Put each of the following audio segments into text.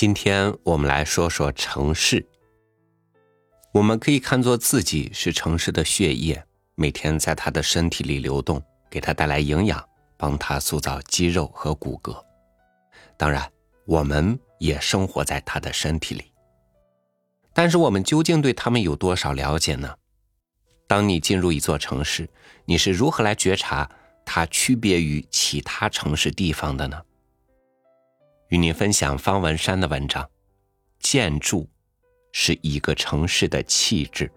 今天我们来说说城市。我们可以看作自己是城市的血液，每天在他的身体里流动，给他带来营养，帮他塑造肌肉和骨骼。当然，我们也生活在他的身体里。但是，我们究竟对他们有多少了解呢？当你进入一座城市，你是如何来觉察它区别于其他城市地方的呢？与您分享方文山的文章：建筑是一个城市的气质。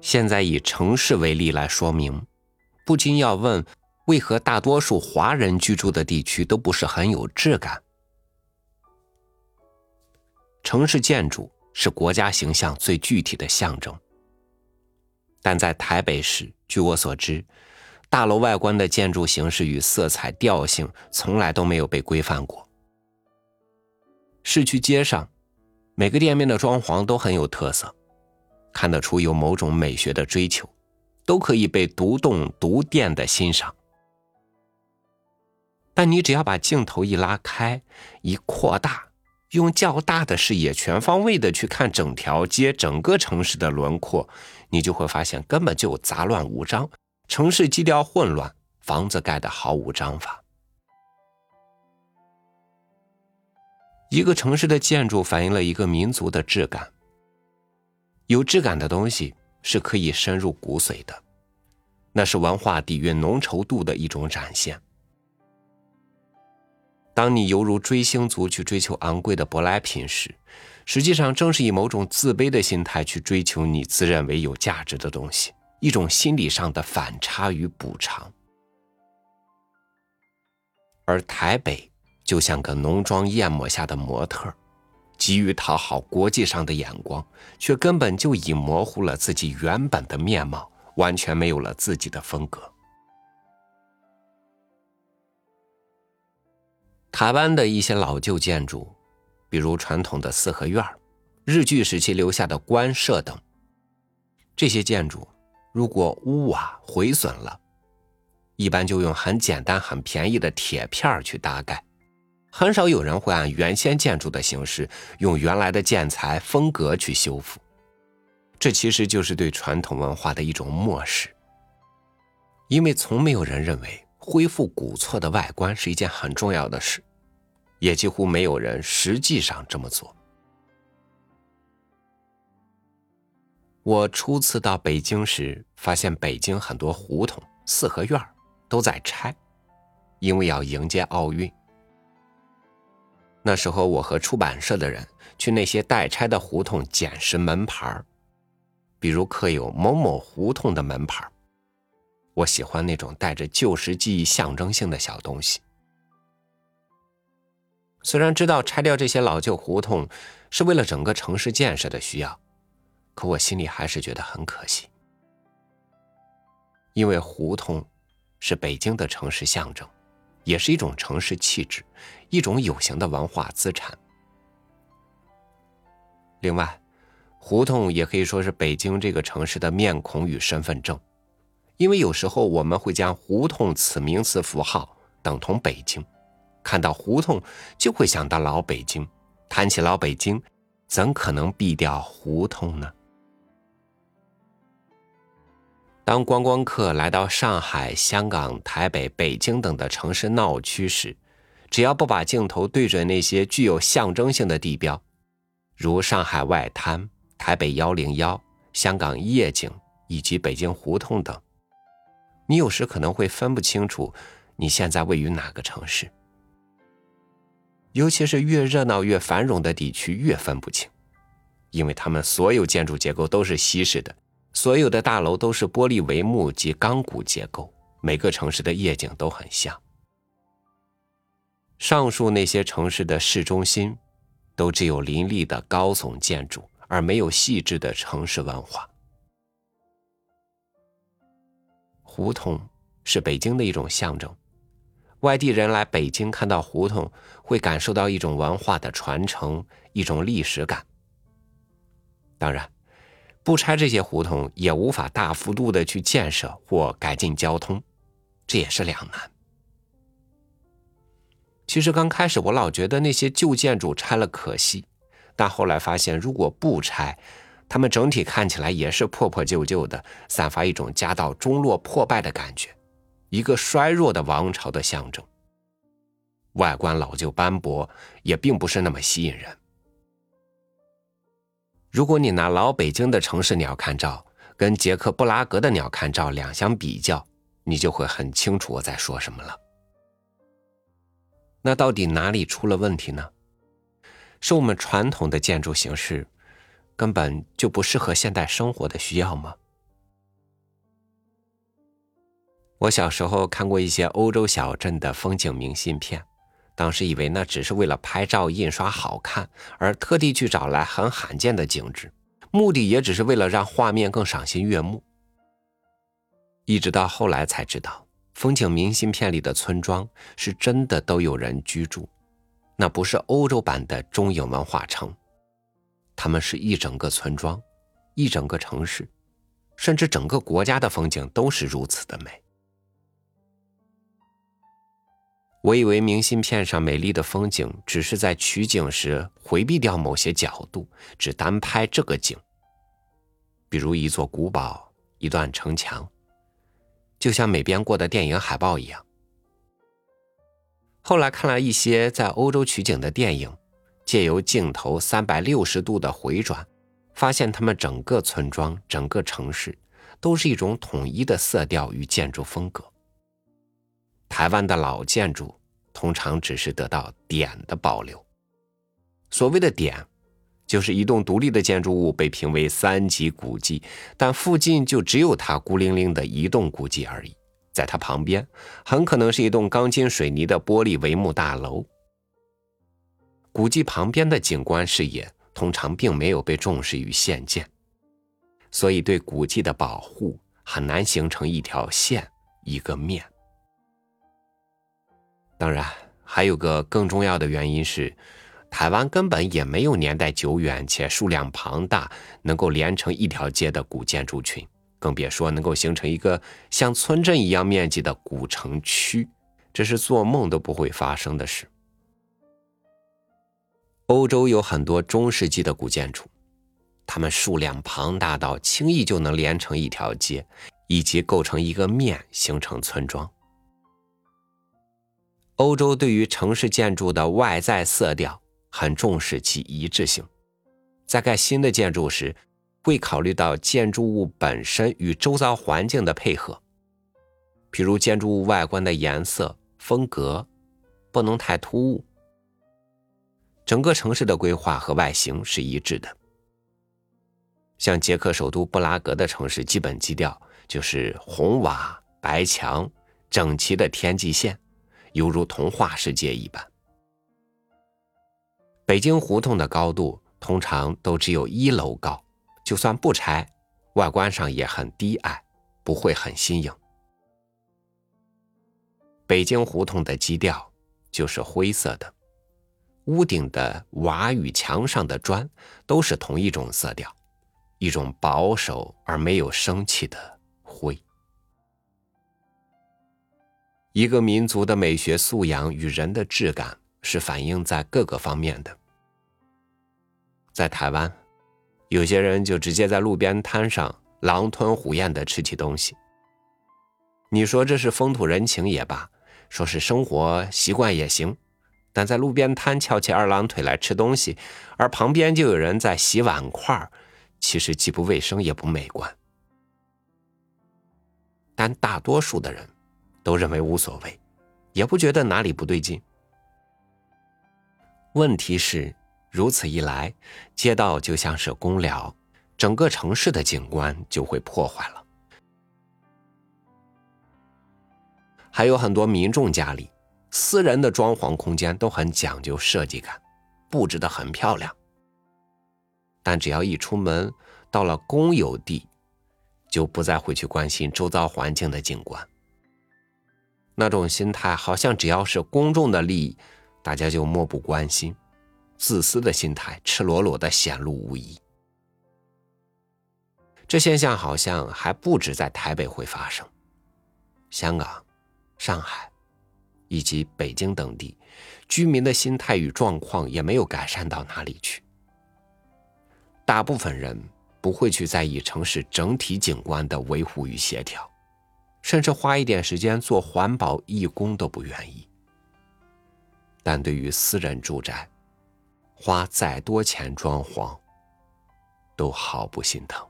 现在以城市为例来说明，不禁要问：为何大多数华人居住的地区都不是很有质感？城市建筑是国家形象最具体的象征，但在台北市，据我所知，大楼外观的建筑形式与色彩调性从来都没有被规范过。市区街上，每个店面的装潢都很有特色，看得出有某种美学的追求，都可以被独栋独店的欣赏。但你只要把镜头一拉开，一扩大。用较大的视野，全方位的去看整条街、整个城市的轮廓，你就会发现根本就杂乱无章，城市基调混乱，房子盖的毫无章法。一个城市的建筑反映了一个民族的质感。有质感的东西是可以深入骨髓的，那是文化底蕴浓稠度的一种展现。当你犹如追星族去追求昂贵的舶来品时，实际上正是以某种自卑的心态去追求你自认为有价值的东西，一种心理上的反差与补偿。而台北就像个浓妆艳抹下的模特，急于讨好国际上的眼光，却根本就已模糊了自己原本的面貌，完全没有了自己的风格。台湾的一些老旧建筑，比如传统的四合院日据时期留下的官舍等，这些建筑如果屋瓦毁损了，一般就用很简单、很便宜的铁片去搭盖，很少有人会按原先建筑的形式，用原来的建材风格去修复。这其实就是对传统文化的一种漠视，因为从没有人认为。恢复古厝的外观是一件很重要的事，也几乎没有人实际上这么做。我初次到北京时，发现北京很多胡同、四合院都在拆，因为要迎接奥运。那时候，我和出版社的人去那些待拆的胡同捡拾门牌比如刻有某某胡同的门牌我喜欢那种带着旧时记忆象征性的小东西。虽然知道拆掉这些老旧胡同是为了整个城市建设的需要，可我心里还是觉得很可惜。因为胡同是北京的城市象征，也是一种城市气质，一种有形的文化资产。另外，胡同也可以说是北京这个城市的面孔与身份证。因为有时候我们会将胡同此名词符号等同北京，看到胡同就会想到老北京，谈起老北京，怎可能避掉胡同呢？当观光客来到上海、香港、台北、北京等的城市闹区时，只要不把镜头对准那些具有象征性的地标，如上海外滩、台北幺零幺、香港夜景以及北京胡同等。你有时可能会分不清楚你现在位于哪个城市，尤其是越热闹越繁荣的地区越分不清，因为他们所有建筑结构都是西式的，所有的大楼都是玻璃帷幕及钢骨结构，每个城市的夜景都很像。上述那些城市的市中心，都只有林立的高耸建筑，而没有细致的城市文化。胡同是北京的一种象征，外地人来北京看到胡同，会感受到一种文化的传承，一种历史感。当然，不拆这些胡同，也无法大幅度的去建设或改进交通，这也是两难。其实刚开始我老觉得那些旧建筑拆了可惜，但后来发现，如果不拆，它们整体看起来也是破破旧旧的，散发一种家道中落、破败的感觉。一个衰弱的王朝的象征，外观老旧斑驳，也并不是那么吸引人。如果你拿老北京的城市鸟瞰照跟捷克布拉格的鸟瞰照两相比较，你就会很清楚我在说什么了。那到底哪里出了问题呢？是我们传统的建筑形式根本就不适合现代生活的需要吗？我小时候看过一些欧洲小镇的风景明信片，当时以为那只是为了拍照印刷好看，而特地去找来很罕见的景致，目的也只是为了让画面更赏心悦目。一直到后来才知道，风景明信片里的村庄是真的都有人居住，那不是欧洲版的中影文化城，他们是一整个村庄，一整个城市，甚至整个国家的风景都是如此的美。我以为明信片上美丽的风景只是在取景时回避掉某些角度，只单拍这个景，比如一座古堡、一段城墙，就像美编过的电影海报一样。后来看了一些在欧洲取景的电影，借由镜头三百六十度的回转，发现他们整个村庄、整个城市都是一种统一的色调与建筑风格。台湾的老建筑通常只是得到点的保留。所谓的点，就是一栋独立的建筑物被评为三级古迹，但附近就只有它孤零零的一栋古迹而已。在它旁边，很可能是一栋钢筋水泥的玻璃帷幕大楼。古迹旁边的景观视野通常并没有被重视与现建，所以对古迹的保护很难形成一条线、一个面。当然，还有个更重要的原因是，台湾根本也没有年代久远且数量庞大、能够连成一条街的古建筑群，更别说能够形成一个像村镇一样面积的古城区，这是做梦都不会发生的事。欧洲有很多中世纪的古建筑，它们数量庞大到轻易就能连成一条街，以及构成一个面，形成村庄。欧洲对于城市建筑的外在色调很重视其一致性，在盖新的建筑时，会考虑到建筑物本身与周遭环境的配合，譬如建筑物外观的颜色风格不能太突兀，整个城市的规划和外形是一致的。像捷克首都布拉格的城市基本基调就是红瓦白墙整齐的天际线。犹如童话世界一般。北京胡同的高度通常都只有一楼高，就算不拆，外观上也很低矮，不会很新颖。北京胡同的基调就是灰色的，屋顶的瓦与墙上的砖都是同一种色调，一种保守而没有生气的灰。一个民族的美学素养与人的质感是反映在各个方面的。在台湾，有些人就直接在路边摊上狼吞虎咽的吃起东西。你说这是风土人情也罢，说是生活习惯也行，但在路边摊翘起二郎腿来吃东西，而旁边就有人在洗碗筷，其实既不卫生也不美观。但大多数的人。都认为无所谓，也不觉得哪里不对劲。问题是，如此一来，街道就像是公寮，整个城市的景观就会破坏了。还有很多民众家里，私人的装潢空间都很讲究设计感，布置的很漂亮。但只要一出门，到了公有地，就不再会去关心周遭环境的景观。那种心态好像只要是公众的利益，大家就漠不关心，自私的心态赤裸裸的显露无遗。这现象好像还不止在台北会发生，香港、上海以及北京等地居民的心态与状况也没有改善到哪里去。大部分人不会去在意城市整体景观的维护与协调。甚至花一点时间做环保义工都不愿意，但对于私人住宅，花再多钱装潢，都毫不心疼。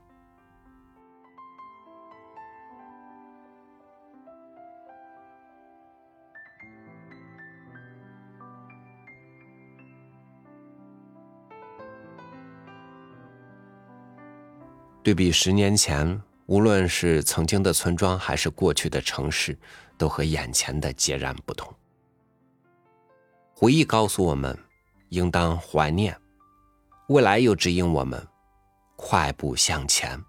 对比十年前。无论是曾经的村庄，还是过去的城市，都和眼前的截然不同。回忆告诉我们，应当怀念；未来又指引我们，快步向前。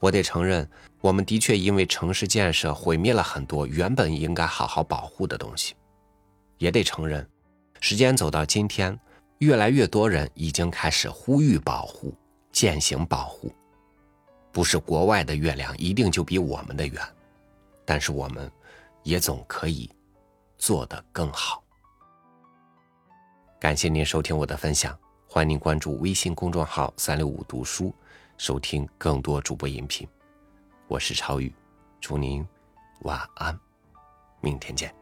我得承认，我们的确因为城市建设毁灭了很多原本应该好好保护的东西；也得承认，时间走到今天，越来越多人已经开始呼吁保护、践行保护。不是国外的月亮一定就比我们的圆，但是我们也总可以做得更好。感谢您收听我的分享，欢迎您关注微信公众号“三六五读书”，收听更多主播音频。我是超宇，祝您晚安，明天见。